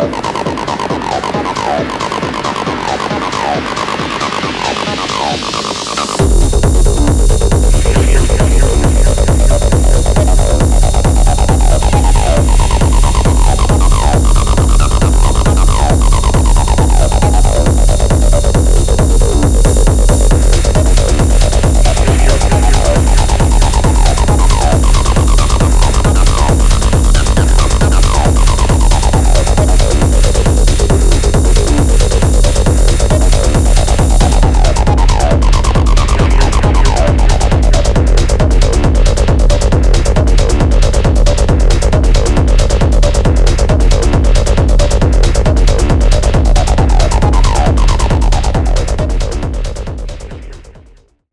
Bye.